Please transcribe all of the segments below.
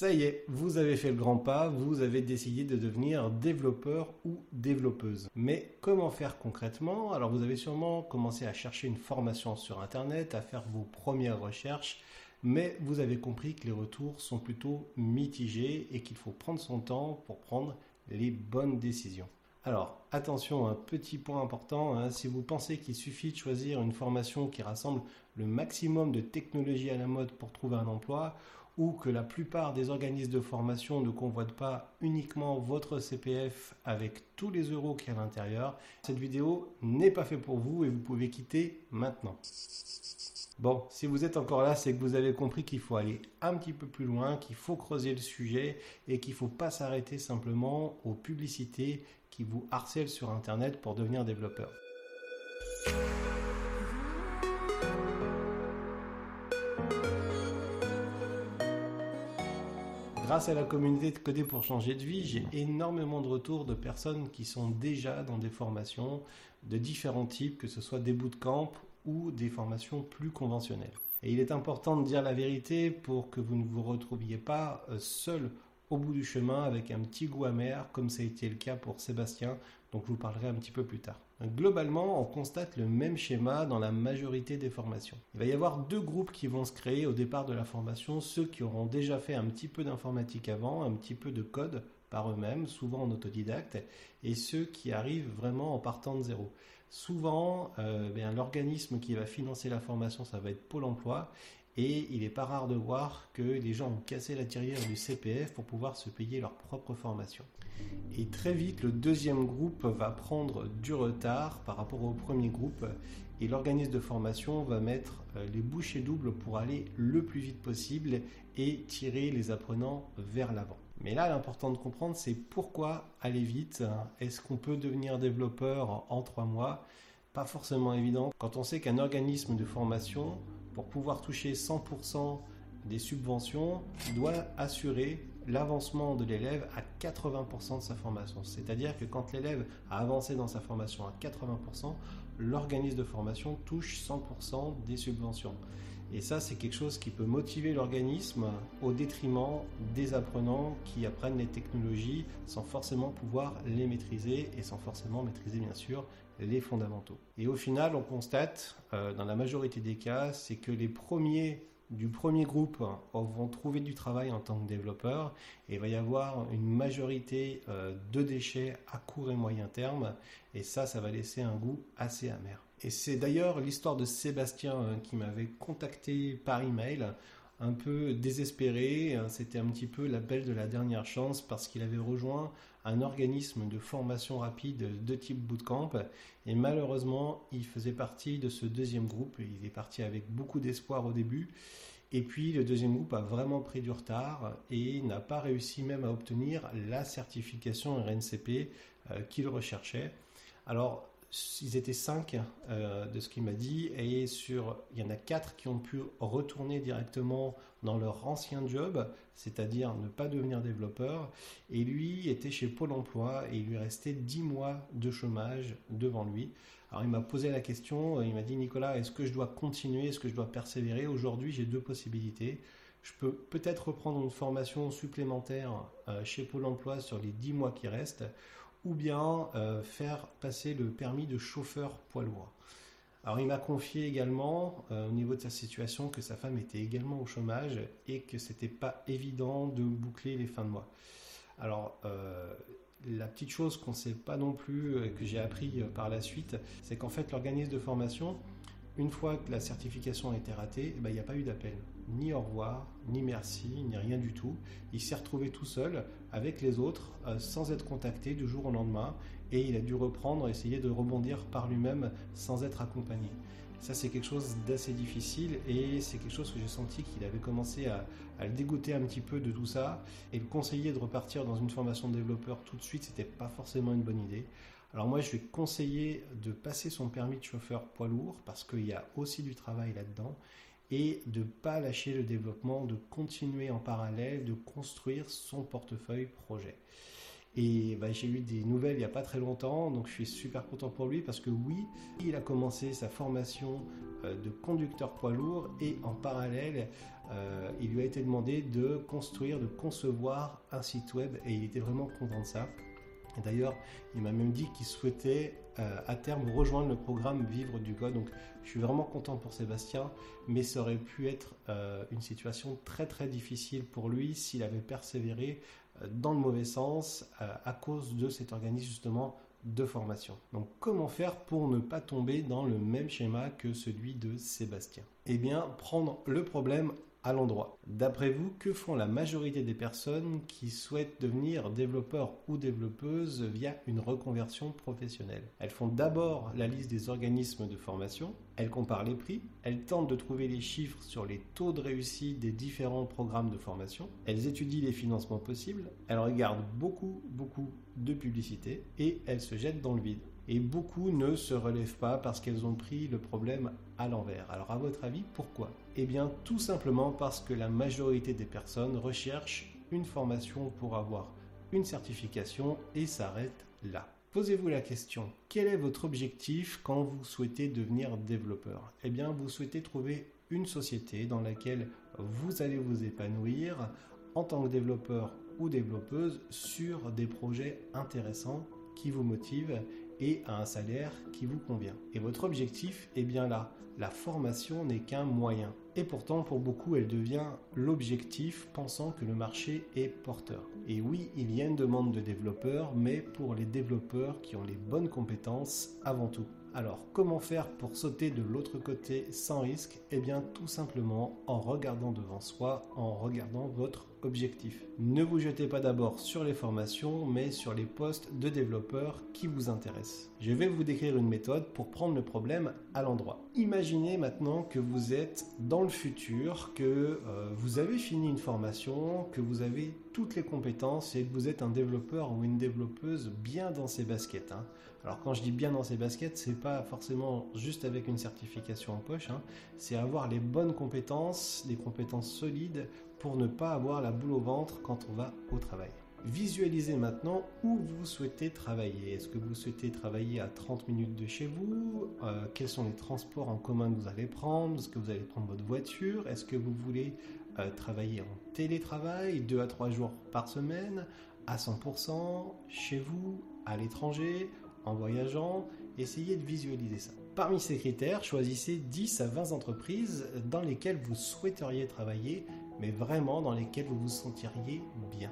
Ça y est, vous avez fait le grand pas, vous avez décidé de devenir développeur ou développeuse. Mais comment faire concrètement? Alors vous avez sûrement commencé à chercher une formation sur Internet, à faire vos premières recherches, mais vous avez compris que les retours sont plutôt mitigés et qu'il faut prendre son temps pour prendre les bonnes décisions. Alors, attention, un petit point important, hein, si vous pensez qu'il suffit de choisir une formation qui rassemble le maximum de technologies à la mode pour trouver un emploi, ou que la plupart des organismes de formation ne convoitent pas uniquement votre CPF avec tous les euros qu'il y a à l'intérieur, cette vidéo n'est pas faite pour vous et vous pouvez quitter maintenant. Bon, si vous êtes encore là, c'est que vous avez compris qu'il faut aller un petit peu plus loin, qu'il faut creuser le sujet et qu'il ne faut pas s'arrêter simplement aux publicités qui vous harcèlent sur Internet pour devenir développeur. Grâce à la communauté de Coder pour changer de vie, j'ai énormément de retours de personnes qui sont déjà dans des formations de différents types, que ce soit des bootcamps ou des formations plus conventionnelles. Et il est important de dire la vérité pour que vous ne vous retrouviez pas euh, seul au bout du chemin avec un petit goût amer, comme ça a été le cas pour Sébastien, dont je vous parlerai un petit peu plus tard. Globalement, on constate le même schéma dans la majorité des formations. Il va y avoir deux groupes qui vont se créer au départ de la formation, ceux qui auront déjà fait un petit peu d'informatique avant, un petit peu de code par eux-mêmes, souvent en autodidacte, et ceux qui arrivent vraiment en partant de zéro. Souvent, euh, ben, l'organisme qui va financer la formation, ça va être Pôle Emploi, et il n'est pas rare de voir que les gens ont cassé la tirière du CPF pour pouvoir se payer leur propre formation. Et très vite, le deuxième groupe va prendre du retard par rapport au premier groupe et l'organisme de formation va mettre euh, les bouchées doubles pour aller le plus vite possible et tirer les apprenants vers l'avant. Mais là, l'important de comprendre, c'est pourquoi aller vite. Est-ce qu'on peut devenir développeur en trois mois? Pas forcément évident. Quand on sait qu'un organisme de formation, pour pouvoir toucher 100% des subventions, doit assurer l'avancement de l'élève à 80% de sa formation. C'est-à-dire que quand l'élève a avancé dans sa formation à 80%, l'organisme de formation touche 100% des subventions. Et ça, c'est quelque chose qui peut motiver l'organisme au détriment des apprenants qui apprennent les technologies sans forcément pouvoir les maîtriser et sans forcément maîtriser, bien sûr, les fondamentaux. Et au final, on constate, euh, dans la majorité des cas, c'est que les premiers du premier groupe vont trouver du travail en tant que développeurs et il va y avoir une majorité euh, de déchets à court et moyen terme et ça, ça va laisser un goût assez amer. Et c'est d'ailleurs l'histoire de Sébastien euh, qui m'avait contacté par email un peu désespéré. C'était un petit peu l'appel de la dernière chance parce qu'il avait rejoint un organisme de formation rapide de type bootcamp et malheureusement il faisait partie de ce deuxième groupe. Il est parti avec beaucoup d'espoir au début et puis le deuxième groupe a vraiment pris du retard et n'a pas réussi même à obtenir la certification RNCP euh, qu'il recherchait. Alors ils étaient cinq euh, de ce qu'il m'a dit, et sur, il y en a quatre qui ont pu retourner directement dans leur ancien job, c'est-à-dire ne pas devenir développeur, et lui était chez Pôle Emploi et il lui restait dix mois de chômage devant lui. Alors il m'a posé la question, il m'a dit Nicolas, est-ce que je dois continuer, est-ce que je dois persévérer? Aujourd'hui j'ai deux possibilités. Je peux peut-être reprendre une formation supplémentaire euh, chez Pôle Emploi sur les dix mois qui restent, ou bien euh, faire passer le permis de chauffeur poids lourd. Alors il m'a confié également euh, au niveau de sa situation que sa femme était également au chômage et que c'était pas évident de boucler les fins de mois. Alors euh, la petite chose qu'on ne sait pas non plus que j'ai appris par la suite, c'est qu'en fait l'organisme de formation une fois que la certification a été ratée, eh ben, il n'y a pas eu d'appel. Ni au revoir, ni merci, ni rien du tout. Il s'est retrouvé tout seul avec les autres, euh, sans être contacté du jour au lendemain, et il a dû reprendre, essayer de rebondir par lui-même sans être accompagné. Ça, c'est quelque chose d'assez difficile et c'est quelque chose que j'ai senti qu'il avait commencé à, le dégoûter un petit peu de tout ça. Et le conseiller de repartir dans une formation de développeur tout de suite, c'était pas forcément une bonne idée. Alors moi, je vais conseiller de passer son permis de chauffeur poids lourd parce qu'il y a aussi du travail là-dedans et de ne pas lâcher le développement, de continuer en parallèle, de construire son portefeuille projet. Et bah, j'ai eu des nouvelles il n'y a pas très longtemps, donc je suis super content pour lui parce que oui, il a commencé sa formation euh, de conducteur poids lourd et en parallèle, euh, il lui a été demandé de construire, de concevoir un site web et il était vraiment content de ça. D'ailleurs, il m'a même dit qu'il souhaitait euh, à terme rejoindre le programme Vivre du Code. Donc, je suis vraiment content pour Sébastien, mais ça aurait pu être euh, une situation très très difficile pour lui s'il avait persévéré dans le mauvais sens à cause de cet organisme justement de formation. Donc comment faire pour ne pas tomber dans le même schéma que celui de Sébastien? Eh bien, prendre le problème à l'endroit. D'après vous, que font la majorité des personnes qui souhaitent devenir développeurs ou développeuses via une reconversion professionnelle? Elles font d'abord la liste des organismes de formation, elles comparent les prix, elles tentent de trouver les chiffres sur les taux de réussite des différents programmes de formation, elles étudient les financements possibles, elles regardent beaucoup, beaucoup de publicité et elles se jettent dans le vide et beaucoup ne se relèvent pas parce qu'elles ont pris le problème à l'envers. Alors à votre avis, pourquoi? Eh bien tout simplement parce que la majorité des personnes recherchent une formation pour avoir une certification et s'arrêtent là. Posez-vous la question, quel est votre objectif quand vous souhaitez devenir développeur? Eh bien vous souhaitez trouver une société dans laquelle vous allez vous épanouir en tant que développeur ou développeuse sur des projets intéressants qui vous motivent et à un salaire qui vous convient. Et votre objectif est bien là. La formation n'est qu'un moyen. Et pourtant, pour beaucoup, elle devient l'objectif, pensant que le marché est porteur. Et oui, il y a une demande de développeurs, mais pour les développeurs qui ont les bonnes compétences avant tout. Alors, comment faire pour sauter de l'autre côté sans risque? Eh bien, tout simplement en regardant devant soi, en regardant votre objectif. Ne vous jetez pas d'abord sur les formations, mais sur les postes de développeurs qui vous intéressent. Je vais vous décrire une méthode pour prendre le problème à l'endroit. Imaginez maintenant que vous êtes dans le futur, que euh, vous avez fini une formation, que vous avez toutes les compétences et que vous êtes un développeur ou une développeuse bien dans ses baskets. Hein. Alors quand je dis bien dans ses baskets, c'est pas forcément juste avec une certification en poche, hein. c'est avoir les bonnes compétences, des compétences solides pour ne pas avoir la boule au ventre quand on va au travail. Visualisez maintenant où vous souhaitez travailler. Est-ce que vous souhaitez travailler à 30 minutes de chez vous? Euh, Quels sont les transports en commun que vous allez prendre? Est-ce que vous allez prendre votre voiture? Est-ce que vous voulez euh, travailler en télétravail 2 à 3 jours par semaine à 100% chez vous, à l'étranger, en voyageant? Essayez de visualiser ça. Parmi ces critères, choisissez 10 à 20 entreprises dans lesquelles vous souhaiteriez travailler, mais vraiment dans lesquelles vous vous sentiriez bien.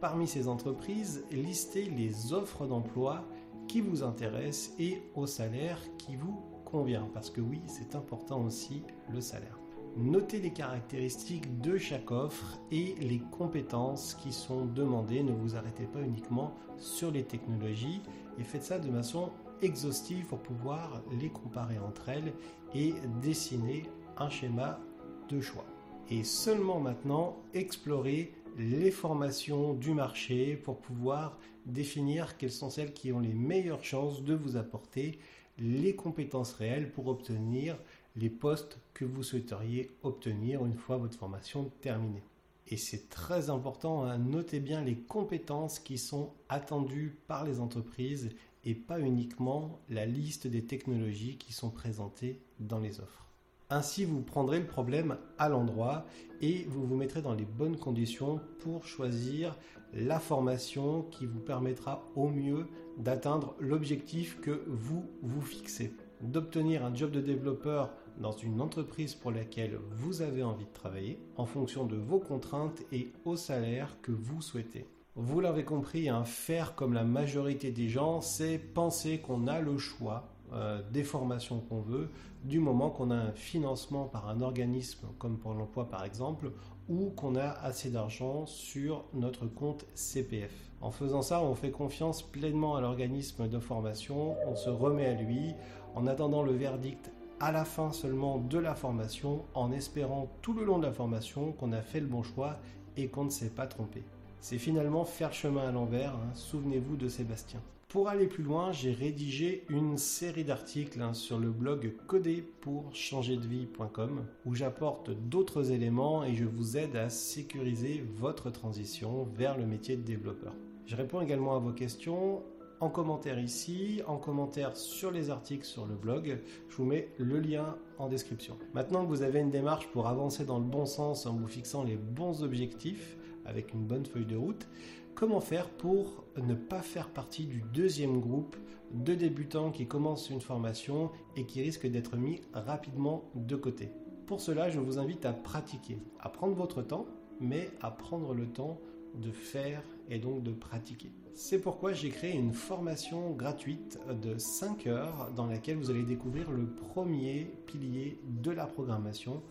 Parmi ces entreprises, listez les offres d'emploi qui vous intéressent et au salaire qui vous convient, parce que oui, c'est important aussi le salaire. Notez les caractéristiques de chaque offre et les compétences qui sont demandées. Ne vous arrêtez pas uniquement sur les technologies et faites ça de façon exhaustive pour pouvoir les comparer entre elles et dessiner un schéma de choix. Et seulement maintenant, explorer les formations du marché pour pouvoir définir quelles sont celles qui ont les meilleures chances de vous apporter les compétences réelles pour obtenir les postes que vous souhaiteriez obtenir une fois votre formation terminée. Et c'est très important, hein, noter bien les compétences qui sont attendues par les entreprises et pas uniquement la liste des technologies qui sont présentées dans les offres. Ainsi, vous prendrez le problème à l'endroit et vous vous mettrez dans les bonnes conditions pour choisir la formation qui vous permettra au mieux d'atteindre l'objectif que vous vous fixez. D'obtenir un job de développeur dans une entreprise pour laquelle vous avez envie de travailler en fonction de vos contraintes et au salaire que vous souhaitez. Vous l'avez compris, un faire comme la majorité des gens, c'est penser qu'on a le choix euh, des formations qu'on veut, du moment qu'on a un financement par un organisme comme pour l'emploi par exemple, ou qu'on a assez d'argent sur notre compte CPF. En faisant ça, on fait confiance pleinement à l'organisme de formation, on se remet à lui, en attendant le verdict à la fin seulement de la formation, en espérant tout le long de la formation qu'on a fait le bon choix et qu'on ne s'est pas trompé. C'est finalement faire chemin à l'envers, hein. souvenez-vous de Sébastien. Pour aller plus loin, j'ai rédigé une série d'articles hein, sur le blog coderpourchangerdevie.com où j'apporte d'autres éléments et je vous aide à sécuriser votre transition vers le métier de développeur. Je réponds également à vos questions en commentaire ici, en commentaire sur les articles sur le blog. Je vous mets le lien en description. Maintenant que vous avez une démarche pour avancer dans le bon sens en vous fixant les bons objectifs avec une bonne feuille de route, comment faire pour ne pas faire partie du deuxième groupe de débutants qui commencent une formation et qui risquent d'être mis rapidement de côté. Pour cela, je vous invite à pratiquer, à prendre votre temps, mais à prendre le temps de faire et donc de pratiquer. C'est pourquoi j'ai créé une formation gratuite de 5 heures dans laquelle vous allez découvrir le premier pilier de la programmation,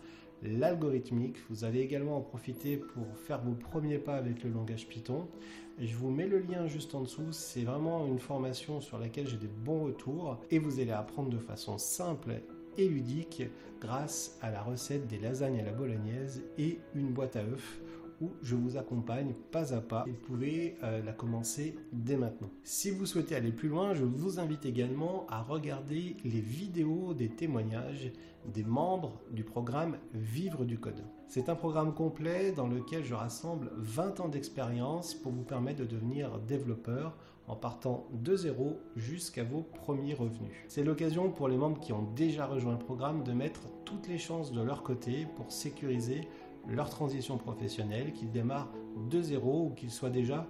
l'algorithmique. Vous allez également en profiter pour faire vos premiers pas avec le langage Python. Je vous mets le lien juste en dessous. C'est vraiment une formation sur laquelle j'ai des bons retours et vous allez apprendre de façon simple et ludique grâce à la recette des lasagnes à la bolognaise et une boîte à œufs où je vous accompagne pas à pas et vous pouvez euh, la commencer dès maintenant. Si vous souhaitez aller plus loin, je vous invite également à regarder les vidéos des témoignages des membres du programme Vivre du Code. C'est un programme complet dans lequel je rassemble 20 ans d'expérience pour vous permettre de devenir développeur en partant de zéro jusqu'à vos premiers revenus. C'est l'occasion pour les membres qui ont déjà rejoint le programme de mettre toutes les chances de leur côté pour sécuriser leur transition professionnelle, qu'ils démarrent de zéro ou qu'ils soient déjà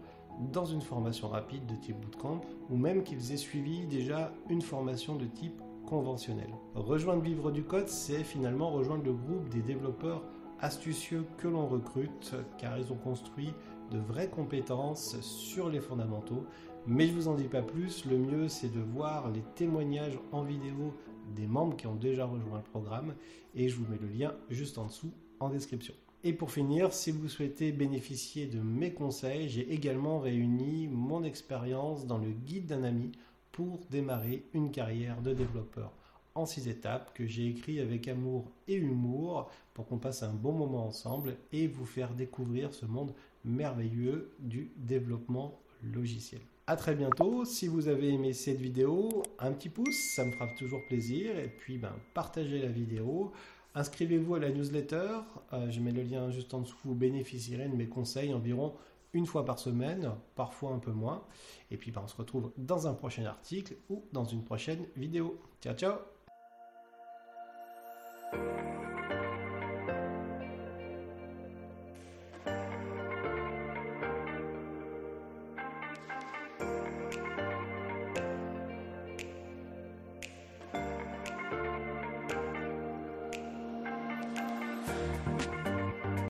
dans une formation rapide de type bootcamp ou même qu'ils aient suivi déjà une formation de type conventionnel. Rejoindre Vivre du Code, c'est finalement rejoindre le groupe des développeurs astucieux que l'on recrute car ils ont construit de vraies compétences sur les fondamentaux. Mais je vous en dis pas plus, le mieux c'est de voir les témoignages en vidéo des membres qui ont déjà rejoint le programme et je vous mets le lien juste en dessous en description. Et pour finir, si vous souhaitez bénéficier de mes conseils, j'ai également réuni mon expérience dans le guide d'un ami pour démarrer une carrière de développeur en six étapes que j'ai écrit avec amour et humour pour qu'on passe un bon moment ensemble et vous faire découvrir ce monde merveilleux du développement logiciel. A très bientôt. Si vous avez aimé cette vidéo, un petit pouce, ça me fera toujours plaisir. Et puis, ben, partagez la vidéo. Inscrivez-vous à la newsletter. Euh, je mets le lien juste en dessous. Vous bénéficierez de mes conseils environ une fois par semaine, parfois un peu moins. Et puis, ben, on se retrouve dans un prochain article ou dans une prochaine vidéo. Ciao, ciao